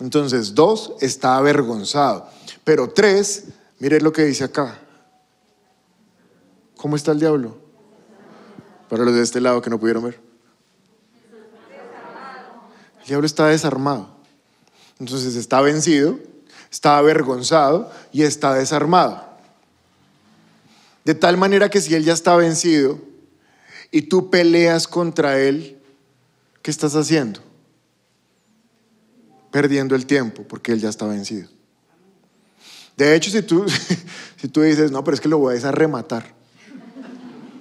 Entonces, dos, está avergonzado. Pero tres, mire lo que dice acá. ¿Cómo está el diablo? Para los de este lado que no pudieron ver. El diablo está desarmado. Entonces está vencido, está avergonzado y está desarmado. De tal manera que si él ya está vencido y tú peleas contra él, ¿qué estás haciendo? Perdiendo el tiempo porque Él ya está vencido. De hecho, si tú, si tú dices, no, pero es que lo voy a rematar.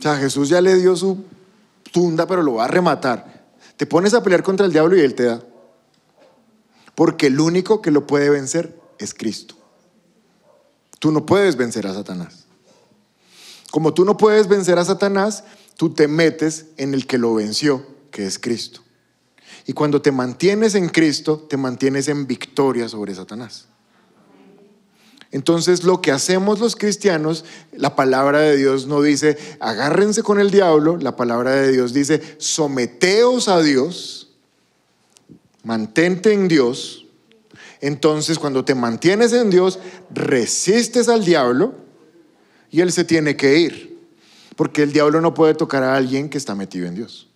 Sea, Jesús ya le dio su tunda, pero lo va a rematar. Te pones a pelear contra el diablo y Él te da. Porque el único que lo puede vencer es Cristo. Tú no puedes vencer a Satanás. Como tú no puedes vencer a Satanás, tú te metes en el que lo venció, que es Cristo. Y cuando te mantienes en Cristo, te mantienes en victoria sobre Satanás. Entonces lo que hacemos los cristianos, la palabra de Dios no dice, agárrense con el diablo, la palabra de Dios dice, someteos a Dios, mantente en Dios. Entonces cuando te mantienes en Dios, resistes al diablo y él se tiene que ir, porque el diablo no puede tocar a alguien que está metido en Dios.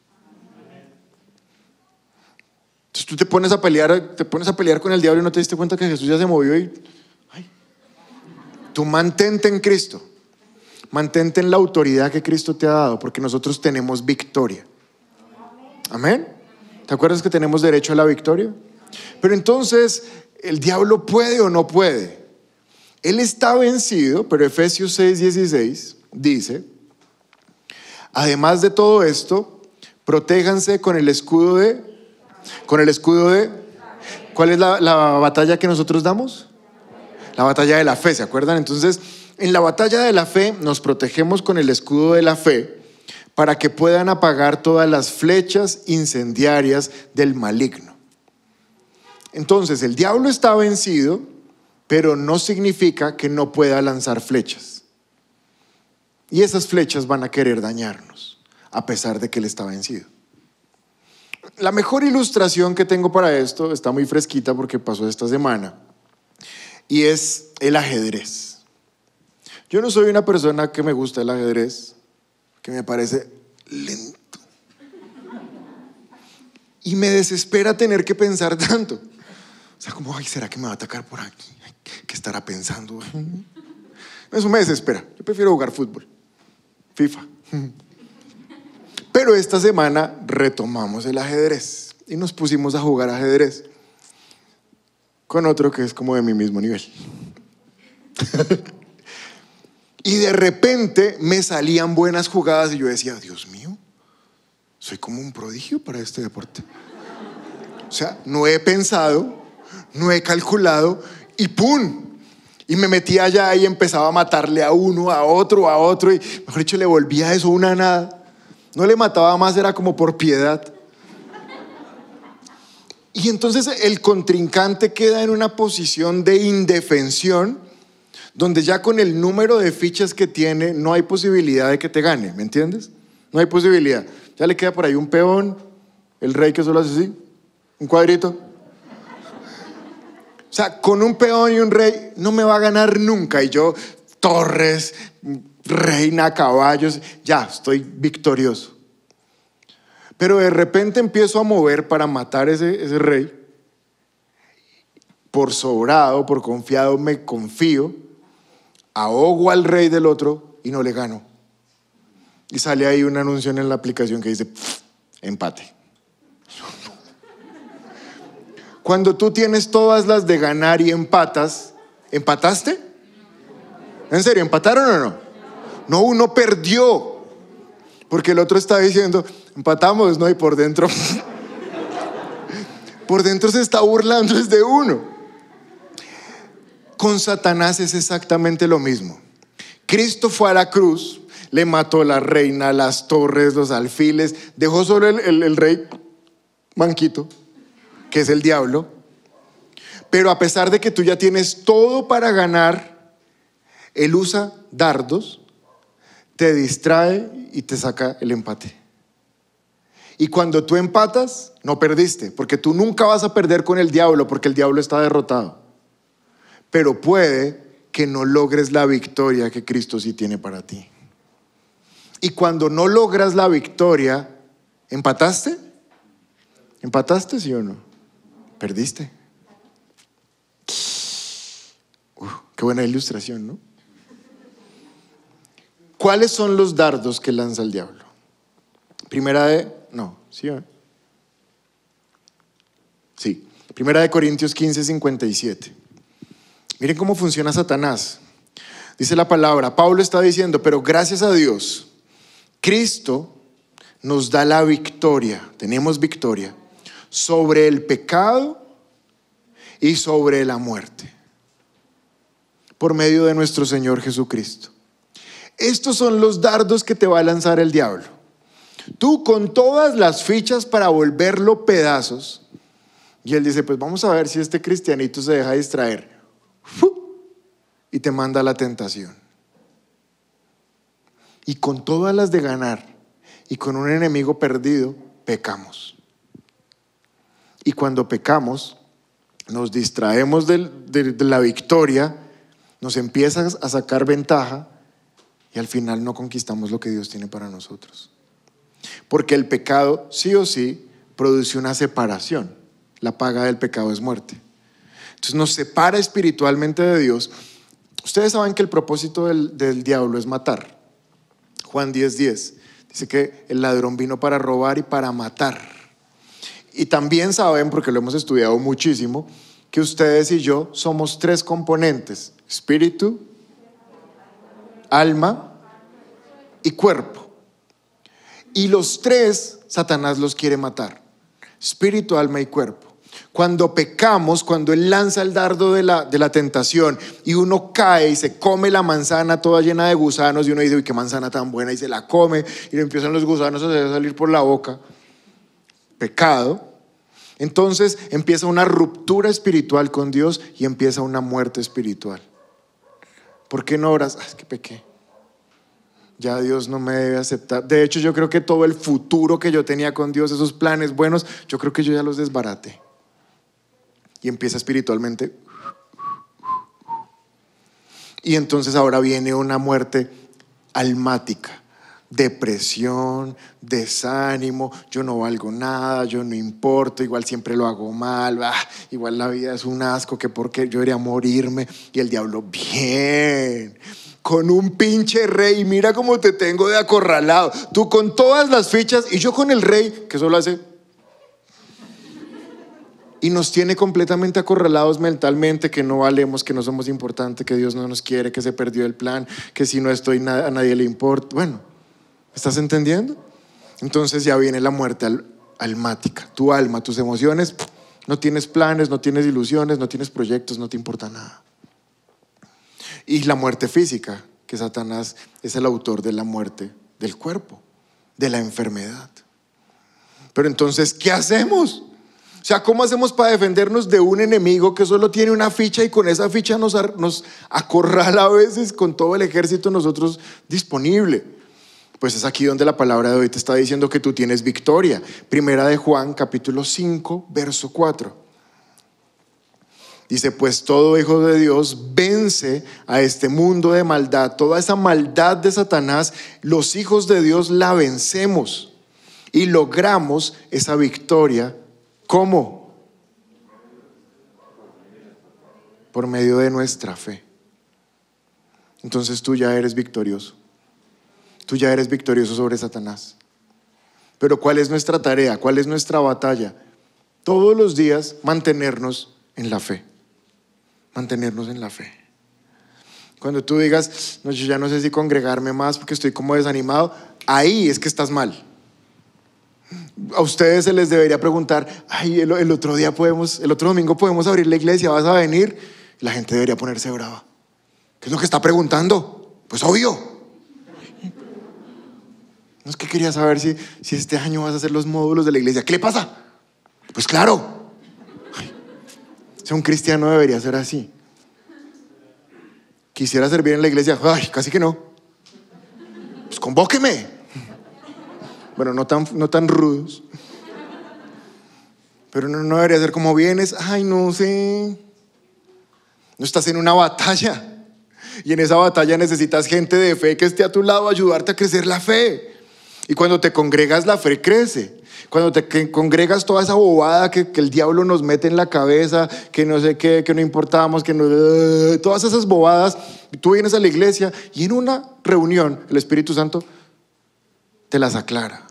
Entonces tú te pones a pelear, te pones a pelear con el diablo y no te diste cuenta que Jesús ya se movió y tú mantente en Cristo. Mantente en la autoridad que Cristo te ha dado, porque nosotros tenemos victoria. Amén. ¿Te acuerdas que tenemos derecho a la victoria? Pero entonces, ¿el diablo puede o no puede? Él está vencido, pero Efesios 6, 16 dice, además de todo esto, protéjanse con el escudo de con el escudo de... ¿Cuál es la, batalla que nosotros damos? La batalla de la fe, ¿se acuerdan? Entonces, en la batalla de la fe nos protegemos con el escudo de la fe para que puedan apagar todas las flechas incendiarias del maligno. Entonces, el diablo está vencido, pero no significa que no pueda lanzar flechas. Y esas flechas van a querer dañarnos, a pesar de que Él está vencido. La mejor ilustración que tengo para esto está muy fresquita porque pasó esta semana. Y es el ajedrez. Yo no soy una persona que me gusta el ajedrez, que me parece lento. Y me desespera tener que pensar tanto. O sea, como, ay, ¿será que me va a atacar por aquí? ¿Qué estará pensando? Eso me desespera. Yo prefiero jugar fútbol, FIFA. Pero esta semana retomamos el ajedrez y nos pusimos a jugar ajedrez con otro que es como de mi mismo nivel. y de repente me salían buenas jugadas y yo decía, Dios mío, soy como un prodigio para este deporte. O sea, no he pensado, no he calculado y ¡pum! Y me metía allá y empezaba a matarle a uno, a otro, a otro y mejor dicho le volvía eso una nada. No le mataba más, era como por piedad. Y entonces el contrincante queda en una posición de indefensión, donde ya con el número de fichas que tiene no hay posibilidad de que te gane, ¿me entiendes? No hay posibilidad. Ya le queda por ahí un peón, el rey que solo hace así, un cuadrito. O sea, con un peón y un rey no me va a ganar nunca. Y yo, torres, reina, caballos, ya, estoy victorioso. Pero de repente empiezo a mover para matar ese, ese rey. Por sobrado, por confiado, me confío, ahogo al rey del otro y no le gano. Y sale ahí un anuncio en la aplicación que dice, empate. Cuando tú tienes todas las de ganar y empatas, ¿empataste? ¿En serio, empataron o no? No, uno perdió. Porque el otro está diciendo, empatamos, ¿no? Y por dentro, por dentro se está burlando de uno. Con Satanás es exactamente lo mismo. Cristo fue a la cruz, le mató la reina, las torres, los alfiles, dejó solo el, el rey manquito, que es el diablo. Pero a pesar de que tú ya tienes todo para ganar, él usa dardos te distrae y te saca el empate. Y cuando tú empatas, no perdiste, porque tú nunca vas a perder con el diablo, porque el diablo está derrotado. Pero puede que no logres la victoria que Cristo sí tiene para ti. Y cuando no logras la victoria, ¿empataste? ¿Empataste, sí o no? Perdiste. qué buena ilustración, ¿no? ¿Cuáles son los dardos que lanza el diablo? Primera de, no, sí, sí. Primera de Corintios 15, 57. Miren cómo funciona Satanás. Dice la palabra, Pablo está diciendo, pero gracias a Dios, Cristo nos da la victoria, tenemos victoria sobre el pecado y sobre la muerte, por medio de nuestro Señor Jesucristo. Estos son los dardos que te va a lanzar el diablo. Tú con todas las fichas para volverlo pedazos. Y él dice, pues vamos a ver si este cristianito se deja distraer. Y te manda la tentación. Y con todas las de ganar y con un enemigo perdido, pecamos. Y cuando pecamos, nos distraemos de, de la victoria, nos empiezas a sacar ventaja y al final no conquistamos lo que Dios tiene para nosotros. Porque el pecado sí o sí produce una separación. La paga del pecado es muerte. Entonces nos separa espiritualmente de Dios. Ustedes saben que el propósito del, diablo es matar. Juan 10:10 10, dice que el ladrón vino para robar y para matar. Y también saben, porque lo hemos estudiado muchísimo, que ustedes y yo somos tres componentes, espíritu, alma y cuerpo. Y los tres, Satanás los quiere matar. Espíritu, alma y cuerpo. Cuando pecamos, cuando Él lanza el dardo de la, de la tentación y uno cae y se come la manzana toda llena de gusanos y uno dice, uy, qué manzana tan buena y se la come y le empiezan los gusanos a salir por la boca. Pecado. Entonces empieza una ruptura espiritual con Dios y empieza una muerte espiritual. ¿Por qué no oras? Ah, es que pequé. ya Dios no me debe aceptar. De hecho, yo creo que todo el futuro que yo tenía con Dios, esos planes buenos, yo creo que yo ya los desbarate. Y empieza espiritualmente. Y entonces ahora viene una muerte almática depresión, desánimo, yo no valgo nada, yo no importo, igual siempre lo hago mal, igual la vida es un asco, que porque yo debería morirme. Y el diablo, bien, con un pinche rey, mira cómo te tengo de acorralado, tú con todas las fichas y yo con el rey, que solo hace... Y nos tiene completamente acorralados mentalmente, que no valemos, que no somos importantes, que Dios no nos quiere, que se perdió el plan, que si no estoy a nadie le importa. Bueno, ¿Estás entendiendo? Entonces ya viene la muerte almática. Tu alma, tus emociones, no tienes planes, no tienes ilusiones, no tienes proyectos, no te importa nada. Y la muerte física, que Satanás es el autor de la muerte del cuerpo, de la enfermedad. Pero entonces, ¿qué hacemos? O sea, ¿cómo hacemos para defendernos de un enemigo que solo tiene una ficha y con esa ficha nos, nos acorrala a veces con todo el ejército nosotros disponible? Pues es aquí donde la palabra de hoy te está diciendo que tú tienes victoria. Primera de Juan, capítulo 5, verso 4. Dice, pues todo hijo de Dios vence a este mundo de maldad. Toda esa maldad de Satanás, los hijos de Dios la vencemos y logramos esa victoria. ¿Cómo? Por medio de nuestra fe. Entonces tú ya eres victorioso tú ya eres victorioso sobre Satanás. Pero ¿cuál es nuestra tarea? ¿Cuál es nuestra batalla? Todos los días mantenernos en la fe. Mantenernos en la fe. Cuando tú digas, no, yo ya no sé si congregarme más porque estoy como desanimado, ahí es que estás mal. A ustedes se les debería preguntar, ay, el, el otro día podemos, el otro domingo podemos abrir la iglesia, vas a venir. La gente debería ponerse brava. ¿Qué es lo que está preguntando? Pues obvio. Es que quería saber si, si este año vas a hacer los módulos de la iglesia. ¿Qué le pasa? Pues claro. si un cristiano debería ser así. Quisiera servir en la iglesia. Ay, casi que no. Pues convóqueme. Bueno, no tan, no tan rudos. Pero no, no debería ser como vienes. Ay, no sé. No estás en una batalla. Y en esa batalla necesitas gente de fe que esté a tu lado ayudarte a crecer la fe. Y cuando te congregas, la fe crece. Cuando te congregas toda esa bobada que, el diablo nos mete en la cabeza, que no sé qué, que no importamos, que no... Todas esas bobadas, tú vienes a la iglesia y en una reunión el Espíritu Santo te las aclara.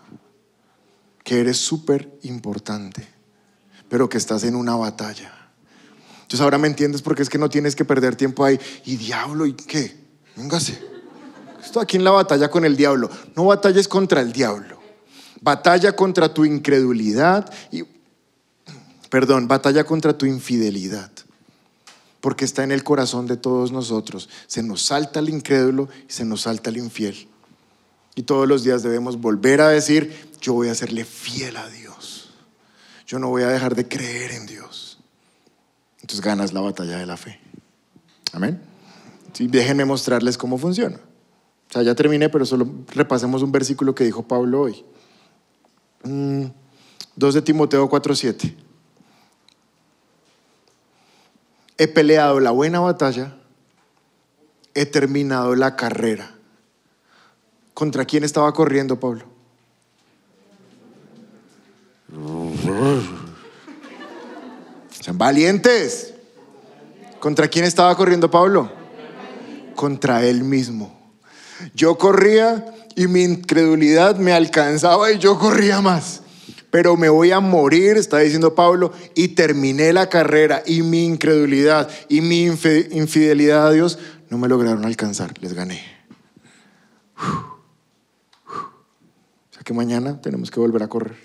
Que eres súper importante, pero que estás en una batalla. Entonces ahora me entiendes porque es que no tienes que perder tiempo ahí. ¿Y diablo? ¿Y qué? Véngase. Estoy aquí en la batalla con el diablo. No batalles contra el diablo. Batalla contra tu incredulidad y, perdón, batalla contra tu infidelidad. Porque está en el corazón de todos nosotros. Se nos salta el incrédulo y se nos salta el infiel. Y todos los días debemos volver a decir, yo voy a serle fiel a Dios. Yo no voy a dejar de creer en Dios. Entonces ganas la batalla de la fe. Amén. Sí, déjenme mostrarles cómo funciona. O sea, ya terminé, pero solo repasemos un versículo que dijo Pablo hoy. 2 mm, de Timoteo 4:7. He peleado la buena batalla, he terminado la carrera. ¿Contra quién estaba corriendo Pablo? Valientes. ¿Contra quién estaba corriendo Pablo? Contra él mismo. Yo corría y mi incredulidad me alcanzaba y yo corría más. Pero me voy a morir, está diciendo Pablo, y terminé la carrera y mi incredulidad y mi infidelidad a Dios no me lograron alcanzar, les gané. O sea que mañana tenemos que volver a correr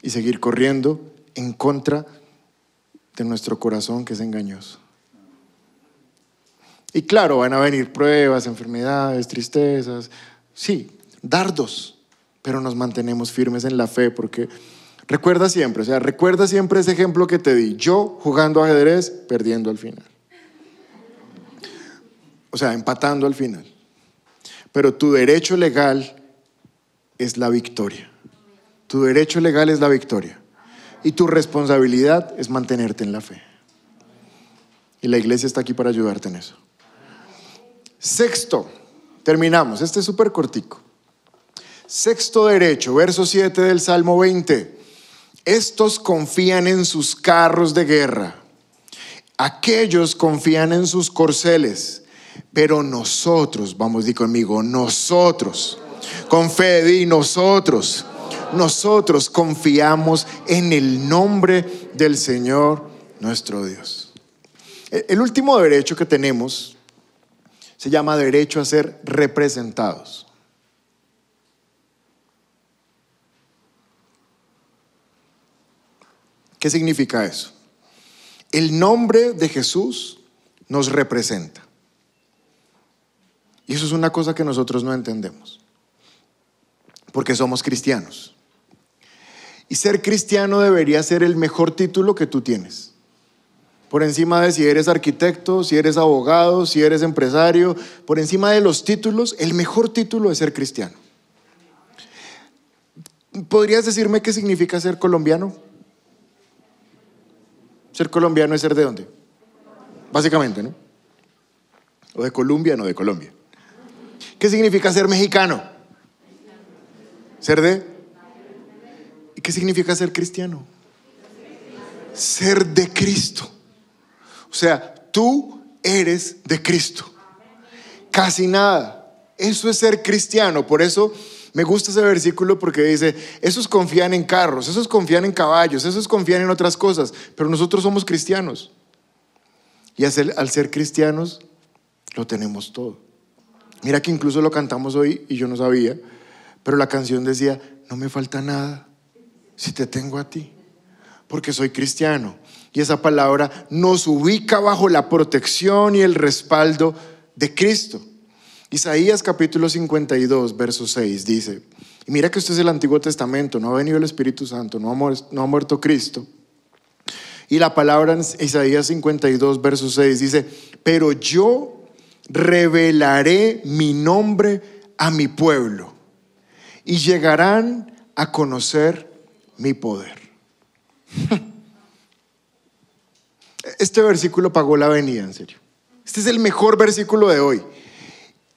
y seguir corriendo en contra de nuestro corazón que es engañoso. Y claro, van a venir pruebas, enfermedades, tristezas, sí, dardos, pero nos mantenemos firmes en la fe porque recuerda siempre, o sea, recuerda siempre ese ejemplo que te di, yo jugando ajedrez, perdiendo al final. O sea, empatando al final. pero tu derecho legal es la victoria. Tu derecho legal es la victoria. Y tu responsabilidad es mantenerte en la fe. Y la iglesia está aquí para ayudarte en eso. Sexto, terminamos. Este es súper cortico. Sexto derecho, verso 7 del Salmo 20. Estos confían en sus carros de guerra. Aquellos confían en sus corceles. Pero nosotros, vamos, di conmigo, nosotros, con fe, di nosotros, nosotros confiamos en el nombre del Señor nuestro Dios. El último derecho que tenemos se llama derecho a ser representados. ¿Qué significa eso? El nombre de Jesús nos representa. Y eso es una cosa que nosotros no entendemos, porque somos cristianos. Y ser cristiano debería ser el mejor título que tú tienes. Por encima de si eres arquitecto, si eres abogado, si eres empresario, por encima de los títulos, el mejor título es ser cristiano. ¿Podrías decirme qué significa ser colombiano? Ser colombiano es ser de dónde? Básicamente, ¿no? O de Colombia, no de Colombia. ¿Qué significa ser mexicano? ¿Ser de? ¿Y qué significa ser cristiano? Ser de Cristo. O sea, tú eres de Cristo. Casi nada. Eso es ser cristiano. Por eso me gusta ese versículo porque dice, esos confían en carros, esos confían en caballos, esos confían en otras cosas, pero nosotros somos cristianos. Y al ser cristianos, lo tenemos todo. Mira que incluso lo cantamos hoy y yo no sabía, pero la canción decía, no me falta nada si te tengo a ti, porque soy cristiano. Y esa palabra nos ubica bajo la protección y el respaldo de Cristo. Isaías capítulo 52, verso 6 dice, y mira que esto es el Antiguo Testamento, no ha venido el Espíritu Santo, no ha, no ha muerto Cristo. Y la palabra en Isaías 52, verso 6 dice, pero yo revelaré mi nombre a mi pueblo y llegarán a conocer mi poder. Este versículo pagó la venida, en serio. Este es el mejor versículo de hoy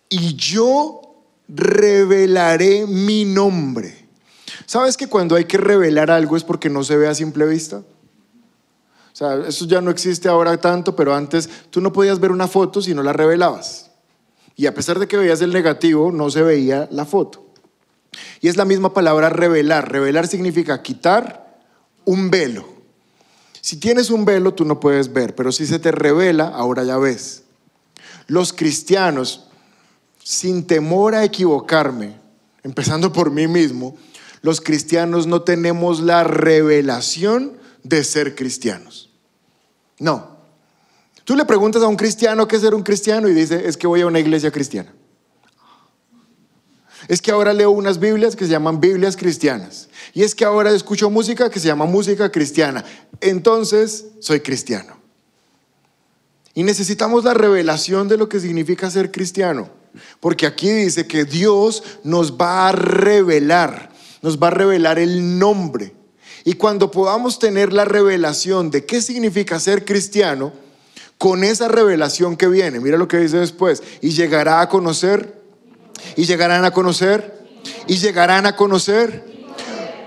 y yo revelaré mi nombre. ¿Sabes que cuando hay que revelar algo es porque no se ve a simple vista? O sea, eso ya no existe ahora tanto, pero antes tú no podías ver una foto si no la revelabas. Y a pesar de que veías el negativo, no se veía la foto. Y es la misma palabra revelar. Revelar significa quitar un velo. Si tienes un velo, tú no puedes ver, pero si se te revela, ahora ya ves. Los cristianos sin temor a equivocarme, empezando por mí mismo, los cristianos no tenemos la revelación de ser cristianos. No. Tú le preguntas a un cristiano qué es ser un cristiano y dice, es que voy a una iglesia cristiana. Es que ahora leo unas Biblias que se llaman Biblias cristianas. Y es que ahora escucho música que se llama música cristiana. Entonces, soy cristiano. Y necesitamos la revelación de lo que significa ser cristiano. Porque aquí dice que Dios nos va a revelar, nos va a revelar el nombre. Y cuando podamos tener la revelación de qué significa ser cristiano, con esa revelación que viene, mira lo que dice después, y llegará a conocer, y llegarán a conocer, y llegarán a conocer.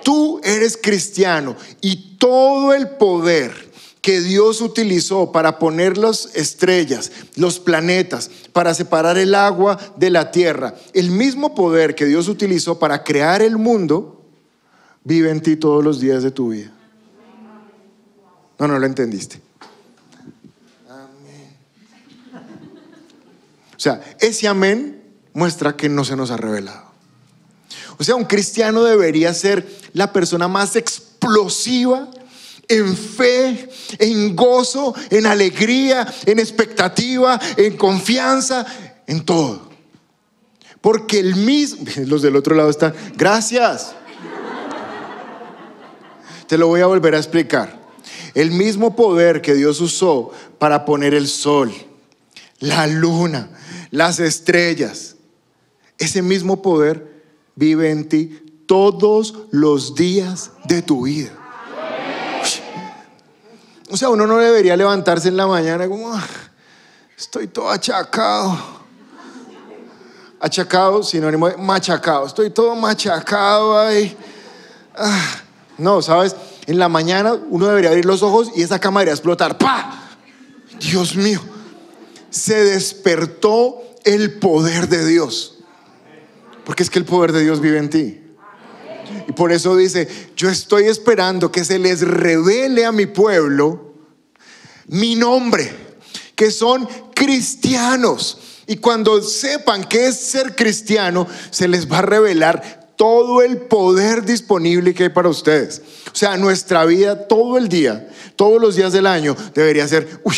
Tú eres cristiano y todo el poder que Dios utilizó para poner las estrellas, los planetas, para separar el agua de la tierra, el mismo poder que Dios utilizó para crear el mundo, vive en ti todos los días de tu vida. No, no lo entendiste. Amén. O sea, ese amén muestra que no se nos ha revelado. O sea, un cristiano debería ser la persona más explosiva en fe, en gozo, en alegría, en expectativa, en confianza, en todo. Porque el mismo, los del otro lado están, gracias. Te lo voy a volver a explicar. El mismo poder que Dios usó para poner el sol, la luna, las estrellas, ese mismo poder vive en ti todos los días de tu vida. O sea, uno no debería levantarse en la mañana como, ah, estoy todo achacado. Achacado, sinónimo de machacado. Estoy todo machacado ahí. Ah, no, ¿sabes? En la mañana uno debería abrir los ojos y esa cama debería explotar. ¡Pa! Dios mío. Se despertó el poder de Dios. Porque es que el poder de Dios vive en ti. Y por eso dice, yo estoy esperando que se les revele a mi pueblo mi nombre, que son cristianos. Y cuando sepan qué es ser cristiano, se les va a revelar todo el poder disponible que hay para ustedes. O sea, nuestra vida todo el día, todos los días del año, debería ser, uy,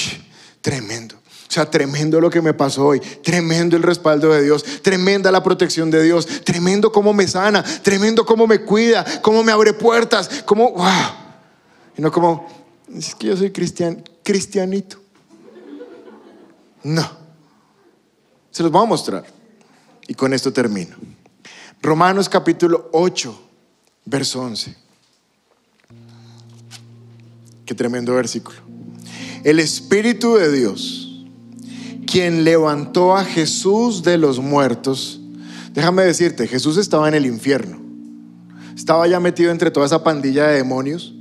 tremendo. O sea, tremendo lo que me pasó hoy, tremendo el respaldo de Dios, tremenda la protección de Dios, tremendo cómo me sana, tremendo cómo me cuida, cómo me abre puertas, cómo, wow. Y no como, es que yo soy cristian, cristianito. No. Se los voy a mostrar. Y con esto termino. Romanos capítulo 8, verso 11. Qué tremendo versículo. El Espíritu de Dios quien levantó a Jesús de los muertos, déjame decirte, Jesús estaba en el infierno. Estaba ya metido entre toda esa pandilla de demonios,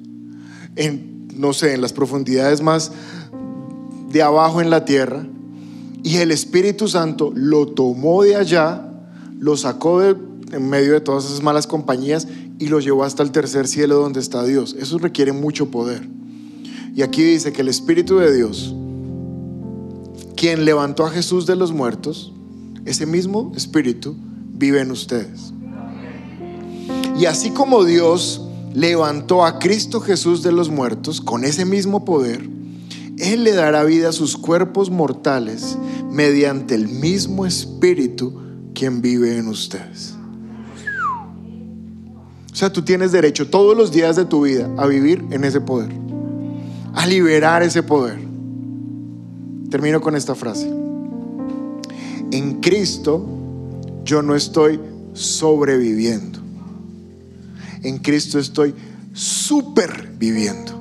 en, no sé, en las profundidades más de abajo en la tierra. Y el Espíritu Santo lo tomó de allá, lo sacó de, en medio de todas esas malas compañías y lo llevó hasta el tercer cielo donde está Dios. Eso requiere mucho poder. Y aquí dice que el Espíritu de Dios quien levantó a Jesús de los muertos, ese mismo espíritu vive en ustedes. Y así como Dios levantó a Cristo Jesús de los muertos con ese mismo poder, Él le dará vida a sus cuerpos mortales mediante el mismo espíritu quien vive en ustedes. O sea, tú tienes derecho todos los días de tu vida a vivir en ese poder, a liberar ese poder. Termino con esta frase. En Cristo yo no estoy sobreviviendo. En Cristo estoy superviviendo.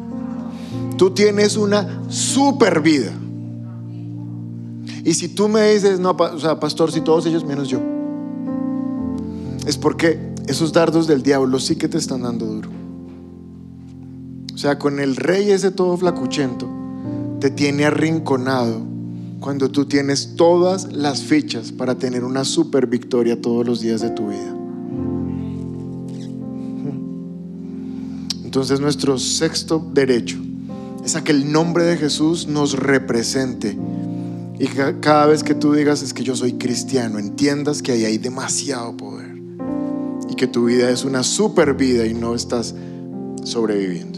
Tú tienes una super vida. Y si tú me dices, no, o sea, pastor, si todos ellos menos yo, es porque esos dardos del diablo sí que te están dando duro. O sea, con el rey ese todo flacuchento, te tiene arrinconado cuando tú tienes todas las fichas para tener una super victoria todos los días de tu vida. Entonces nuestro sexto derecho es a que el nombre de Jesús nos represente. Y cada vez que tú digas es que yo soy cristiano, entiendas que ahí hay demasiado poder. Y que tu vida es una super vida y no estás sobreviviendo.